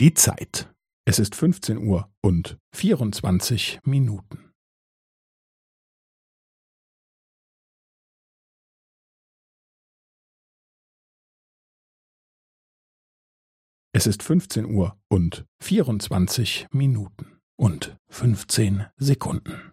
Die Zeit. Es ist 15 Uhr und 24 Minuten. Es ist 15 Uhr und 24 Minuten und 15 Sekunden.